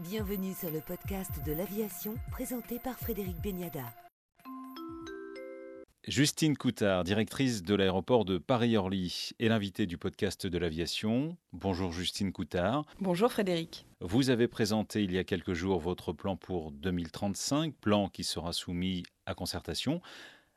Bienvenue sur le podcast de l'aviation présenté par Frédéric Beniada. Justine Coutard, directrice de l'aéroport de Paris-Orly, est l'invitée du podcast de l'aviation. Bonjour Justine Coutard. Bonjour Frédéric. Vous avez présenté il y a quelques jours votre plan pour 2035, plan qui sera soumis à concertation.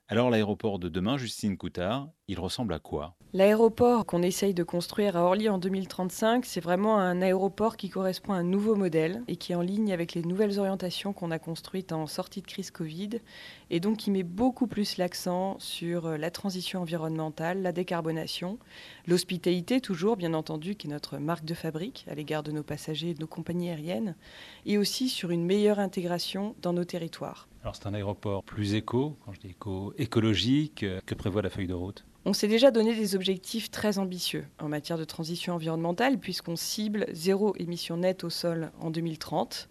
Alors l'aéroport de demain, Justine Coutard, il ressemble à quoi? L'aéroport qu'on essaye de construire à Orly en 2035, c'est vraiment un aéroport qui correspond à un nouveau modèle et qui est en ligne avec les nouvelles orientations qu'on a construites en sortie de crise Covid et donc qui met beaucoup plus l'accent sur euh, la transition environnementale, la décarbonation, l'hospitalité toujours bien entendu qui est notre marque de fabrique à l'égard de nos passagers et de nos compagnies aériennes et aussi sur une meilleure intégration dans nos territoires. Alors c'est un aéroport plus éco, quand je dis éco, écologique, euh, que prévoit la feuille de route? On s'est déjà donné des objectifs très ambitieux en matière de transition environnementale puisqu'on cible zéro émission nette au sol en 2030.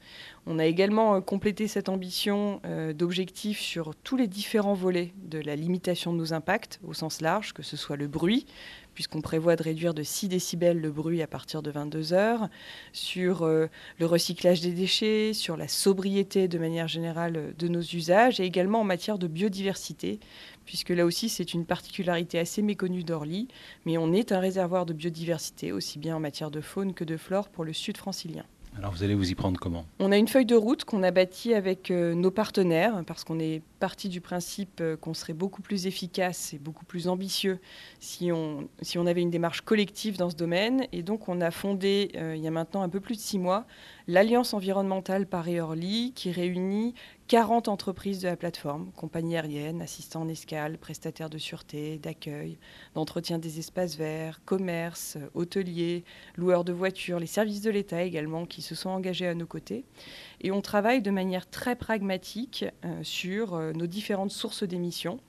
On a également euh, complété cette ambition euh, d'objectifs sur tous les différents volets de la limitation de nos impacts au sens large, que ce soit le bruit, puisqu'on prévoit de réduire de 6 décibels le bruit à partir de 22 heures, sur euh, le recyclage des déchets, sur la sobriété de manière générale de nos usages, et également en matière de biodiversité, puisque là aussi c'est une particularité assez méconnue d'Orly, mais on est un réservoir de biodiversité, aussi bien en matière de faune que de flore pour le sud francilien. Alors vous allez vous y prendre comment? On a une feuille de route qu'on a bâtie avec euh, nos partenaires, parce qu'on est parti du principe euh, qu'on serait beaucoup plus efficace et beaucoup plus ambitieux si on, si on avait une démarche collective dans ce domaine. Et donc on a fondé, euh, il y a maintenant un peu plus de six mois, l'Alliance environnementale Paris-Orly, qui réunit 40 entreprises de la plateforme, compagnies aériennes, assistants en escale, prestataires de sûreté, d'accueil, d'entretien des espaces verts, commerce, hôteliers, loueurs de voitures, les services de l'État également qui se sont engagés à nos côtés. Et on travaille de manière très pragmatique euh, sur euh, nos différentes sources d'émissions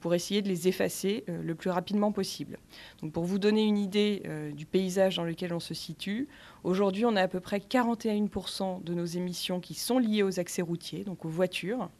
pour essayer de les effacer euh, le plus rapidement possible. Donc pour vous donner une idée du paysage dans lequel on se situe, aujourd'hui on a à peu près 41% de nos émissions qui sont liées aux accès routiers, donc aux voitures,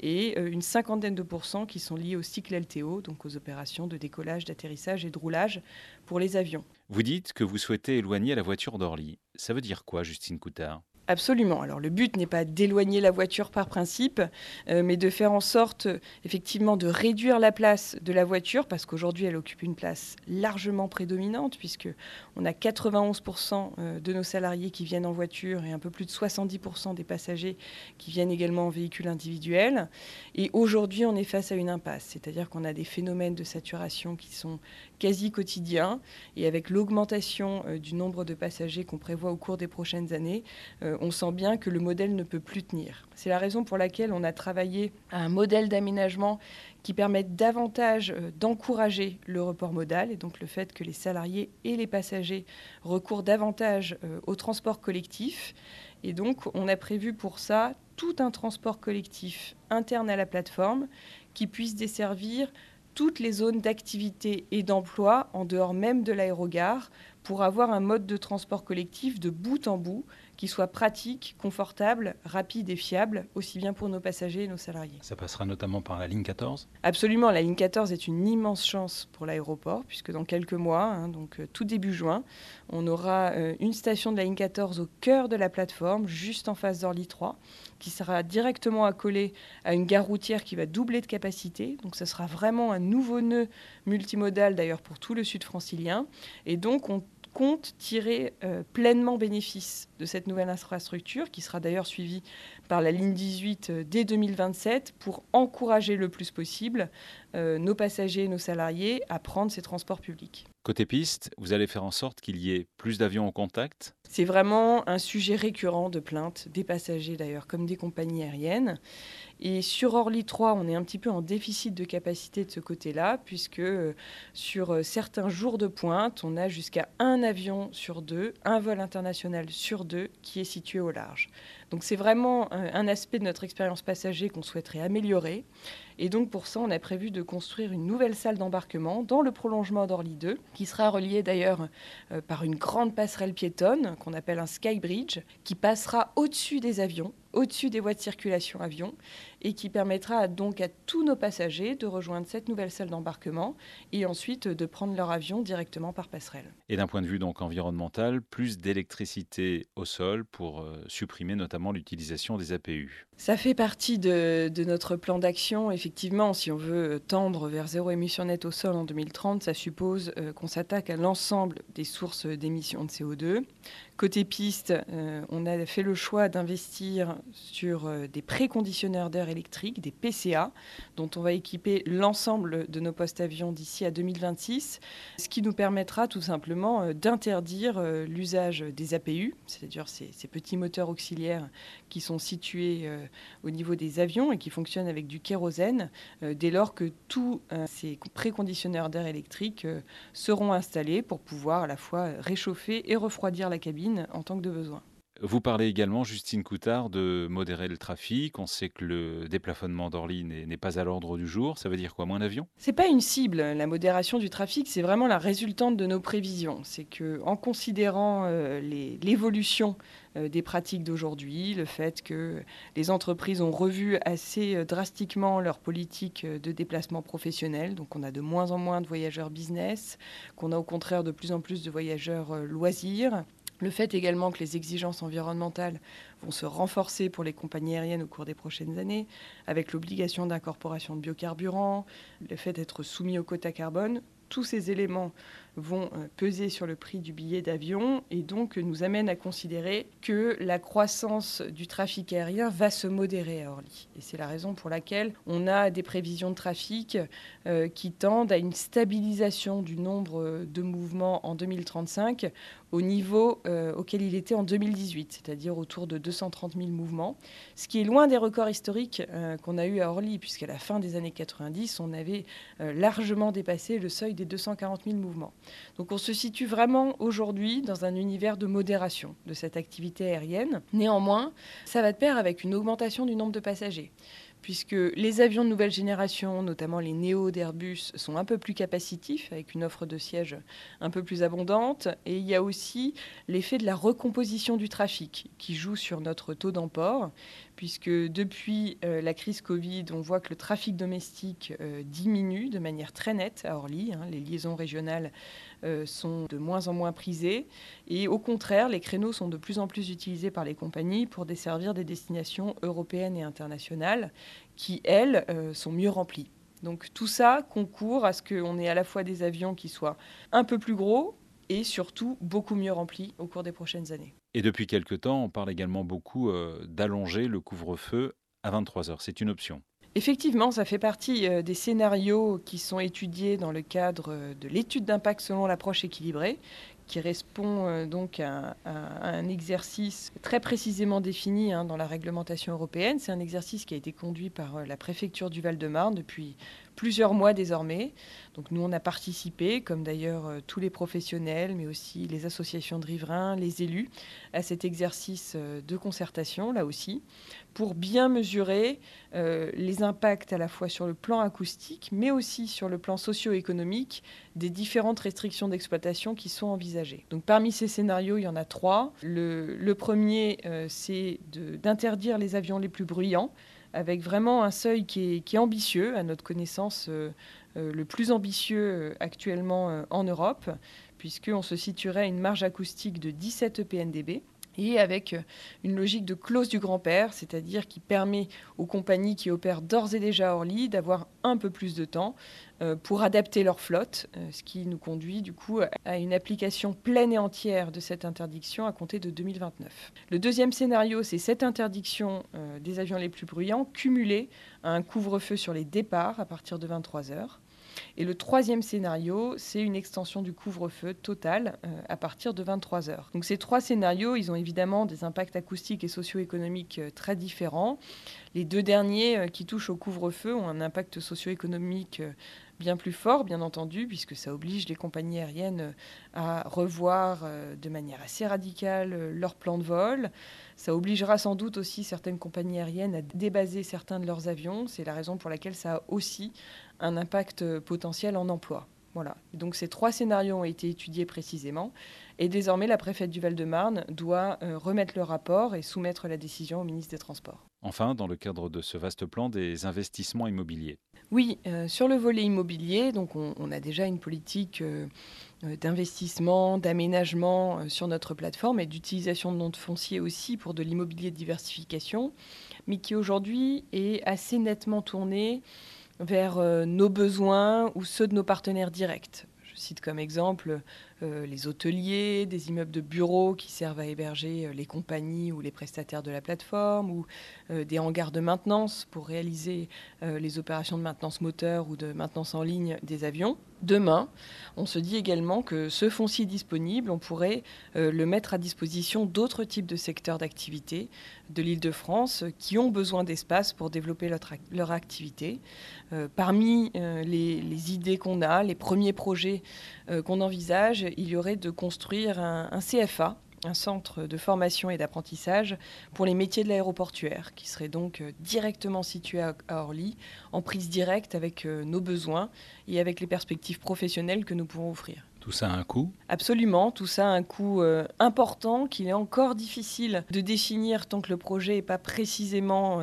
et une cinquantaine de pourcents qui sont liées au cycle LTO, donc aux opérations de décollage, d'atterrissage et de roulage pour les avions. Vous dites que vous souhaitez éloigner la voiture d'Orly. Ça veut dire quoi, Justine Coutard? Absolument. Alors le but n'est pas d'éloigner la voiture par principe, euh, mais de faire en sorte effectivement de réduire la place de la voiture parce qu'aujourd'hui elle occupe une place largement prédominante puisque on a 91% euh, de nos salariés qui viennent en voiture et un peu plus de 70% des passagers qui viennent également en véhicule individuel. Et aujourd'hui on est face à une impasse, c'est-à-dire qu'on a des phénomènes de saturation qui sont quasi quotidiens et avec l'augmentation euh, du nombre de passagers qu'on prévoit au cours des prochaines années on sent bien que le modèle ne peut plus tenir. C'est la raison pour laquelle on a travaillé à un modèle d'aménagement qui permette davantage euh, d'encourager le report modal et donc le fait que les salariés et les passagers recourent davantage euh, au transport collectif. Et donc on a prévu pour ça tout un transport collectif interne à la plateforme qui puisse desservir toutes les zones d'activité et d'emploi en dehors même de l'aérogare pour avoir un mode de transport collectif de bout en bout qui soit pratique, confortable, rapide et fiable, aussi bien pour nos passagers et nos salariés. Ça passera notamment par la ligne 14 Absolument, la ligne 14 est une immense chance pour l'aéroport, puisque dans quelques mois, hein, donc euh, tout début juin, on aura euh, une station de la ligne 14 au cœur de la plateforme, juste en face d'Orly 3, qui sera directement accolée à une gare routière qui va doubler de capacité. Donc ce sera vraiment un nouveau nœud multimodal d'ailleurs pour tout le sud francilien. Et donc on compte tirer euh, pleinement bénéfice de cette nouvelle infrastructure, qui sera d'ailleurs suivie par la ligne 18 euh, dès 2027, pour encourager le plus possible euh, nos passagers et nos salariés à prendre ces transports publics. Côté piste, vous allez faire en sorte qu'il y ait plus d'avions en contact? C'est vraiment un sujet récurrent de plaintes des passagers d'ailleurs, comme des compagnies aériennes. Et sur Orly 3, on est un petit peu en déficit de capacité de ce côté-là, puisque euh, sur euh, certains jours de pointe, on a jusqu'à un avion sur deux, un vol international sur deux qui est situé au large. Donc c'est vraiment un aspect de notre expérience passager qu'on souhaiterait améliorer. Et donc pour ça, on a prévu de construire une nouvelle salle d'embarquement dans le prolongement d'Orly 2, qui sera reliée d'ailleurs euh, par une grande passerelle piétonne qu'on appelle un skybridge, qui passera au-dessus des avions au-dessus des voies de circulation avion et qui permettra donc à tous nos passagers de rejoindre cette nouvelle salle d'embarquement et ensuite de prendre leur avion directement par passerelle. Et d'un point de vue donc environnemental, plus d'électricité au sol pour euh, supprimer notamment l'utilisation des APU. Ça fait partie de, de notre plan d'action. Effectivement, si on veut tendre vers zéro émission nette au sol en 2030, ça suppose euh, qu'on s'attaque à l'ensemble des sources d'émissions de CO2. Côté piste, euh, on a fait le choix d'investir sur des préconditionneurs d'air électrique, des PCA, dont on va équiper l'ensemble de nos postes avions d'ici à 2026, ce qui nous permettra tout simplement euh, d'interdire l'usage des APU, c'est-à-dire ces, ces, petits moteurs auxiliaires qui sont situés au niveau des avions et qui fonctionnent avec du kérosène, dès lors que tous ces préconditionneurs d'air électrique seront installés pour pouvoir à la fois réchauffer et refroidir la cabine en tant que besoin. Vous parlez également, Justine Coutard, de modérer le trafic. On sait que le déplafonnement d'Orly n'est pas à l'ordre du jour. Ça veut dire quoi? Moins d'avions? C'est pas une cible. La modération du trafic, c'est vraiment la résultante de nos prévisions. C'est que, en considérant euh, l'évolution euh, des pratiques d'aujourd'hui, le fait que les entreprises ont revu assez euh, drastiquement leur politique de déplacement professionnel, donc on a de moins en moins de voyageurs business, qu'on a au contraire de plus en plus de voyageurs loisirs le fait également que les exigences environnementales vont se renforcer pour les compagnies aériennes au cours des prochaines années, avec l'obligation d'incorporation de biocarburants, le fait d'être soumis aux quotas carbone, tous ces éléments vont euh, peser sur le prix du billet d'avion et donc nous amènent à considérer que la croissance du trafic aérien va se modérer à Orly. Et c'est la raison pour laquelle on a des prévisions de trafic euh, qui tendent à une stabilisation du nombre de mouvements en 2035 au niveau euh, auquel il était en 2018, c'est-à-dire autour de 230 000 mouvements, ce qui est loin des records historiques qu'on a eu à Orly, puisqu'à la fin des années 90, on avait largement dépassé le seuil des 240 000 mouvements. Donc on se situe vraiment aujourd'hui dans un univers de modération de cette activité aérienne. Néanmoins, ça va de pair avec une augmentation du nombre de passagers puisque les avions de nouvelle génération, notamment les Néo d'Airbus, sont un peu plus capacitifs, avec une offre de sièges un peu plus abondante. Et il y a aussi l'effet de la recomposition du trafic qui joue sur notre taux d'emport, puisque depuis euh, la crise Covid, on voit que le trafic domestique euh, diminue de manière très nette à Orly. Hein. les liaisons régionales euh, sont de moins en moins prisées. Et au contraire, les créneaux sont de plus en plus utilisés par les compagnies pour desservir des destinations européennes et internationales qui, elles, sont mieux remplies. Donc tout ça concourt à ce qu'on ait à la fois des avions qui soient un peu plus gros et surtout beaucoup mieux remplis au cours des prochaines années. Et depuis quelque temps, on parle également beaucoup euh, d'allonger le couvre-feu à 23 heures. C'est une option. Effectivement, ça fait partie euh, des scénarios qui sont étudiés dans le cadre euh, de l'étude d'impact selon l'approche équilibrée, qui répond donc à, un exercice très précisément défini hein, dans la réglementation européenne. C'est un exercice qui a été conduit par la préfecture du Val-de-Marne depuis plusieurs mois désormais. Donc nous, on a participé, comme d'ailleurs euh, tous les professionnels, mais aussi les associations de riverains, les élus, à cet exercice euh, de concertation, là aussi, pour bien mesurer euh, les impacts à la fois sur le plan acoustique, mais aussi sur le plan socio-économique des différentes restrictions d'exploitation qui sont envisagées. Donc parmi ces scénarios, il y en a trois. Le, premier, c'est d'interdire les avions les plus bruyants avec vraiment un seuil qui est, ambitieux, à notre connaissance euh, euh, le plus ambitieux euh, actuellement en Europe, puisqu'on se situerait à une marge acoustique de 17 PNDB et avec une logique de clause du grand-père, c'est-à-dire qui permet aux compagnies qui opèrent d'ores et déjà hors lit d'avoir un peu plus de temps euh, pour adapter leur flotte, euh, ce qui nous conduit du coup à une application pleine et entière de cette interdiction à compter de 2029. Le deuxième scénario, c'est cette interdiction euh, des avions les plus bruyants cumulée à un couvre-feu sur les départs à partir de 23 heures. Et le troisième scénario, c'est une extension du couvre-feu total euh, à partir de 23 heures. Donc ces trois scénarios, ils ont évidemment des impacts acoustiques et socio-économiques euh, très différents. Les deux derniers euh, qui touchent au couvre-feu ont un impact socio-économique bien plus fort, bien entendu, puisque ça oblige les compagnies aériennes à revoir de manière assez radicale leur plan de vol. Ça obligera sans doute aussi certaines compagnies aériennes à débaser certains de leurs avions. C'est la raison pour laquelle ça a aussi un impact potentiel en emploi. Voilà. Donc ces trois scénarios ont été étudiés précisément Et désormais, la préfète du Val-de-Marne doit remettre le rapport et soumettre la décision au ministre des Transports. Enfin, dans le cadre de ce vaste plan des investissements immobiliers. Oui, sur le volet immobilier, donc on, a déjà une politique d'investissement, d'aménagement sur notre plateforme et d'utilisation de noms de fonciers aussi pour de l'immobilier de diversification, mais qui aujourd'hui est assez nettement tourné vers euh, nos besoins ou ceux de nos partenaires directs. Je cite comme exemple euh, les hôteliers, des immeubles de bureaux qui servent à héberger euh, les compagnies ou les prestataires de la plateforme, ou des hangars de maintenance pour réaliser les opérations de maintenance moteur ou de maintenance en ligne des avions. Demain, on se dit également que ce foncier disponible, on pourrait le mettre à disposition d'autres types de secteurs d'activité de l'île de France qui ont besoin d'espace pour développer leur, activité. parmi les, idées qu'on a, les premiers projets qu'on envisage, il y aurait de construire un, CFA, un centre de formation et d'apprentissage pour les métiers de l'aéroportuaire, qui serait donc euh, directement situé à Orly, en prise directe avec euh, nos besoins et avec les perspectives professionnelles que nous pouvons offrir. Tout ça a un coût Absolument, tout ça a un coût euh, important qu'il est encore difficile de définir tant que le projet n'est pas précisément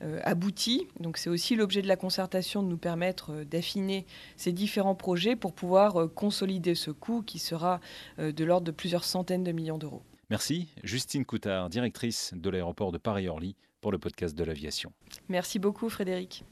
euh, abouti. Donc c'est aussi l'objet de la concertation de nous permettre euh, d'affiner ces différents projets pour pouvoir euh, consolider ce coût qui sera de l'ordre de plusieurs centaines de millions d'euros. Merci. Justine Coutard, directrice de l'aéroport de Paris-Orly, pour le podcast de l'aviation. Merci beaucoup Frédéric.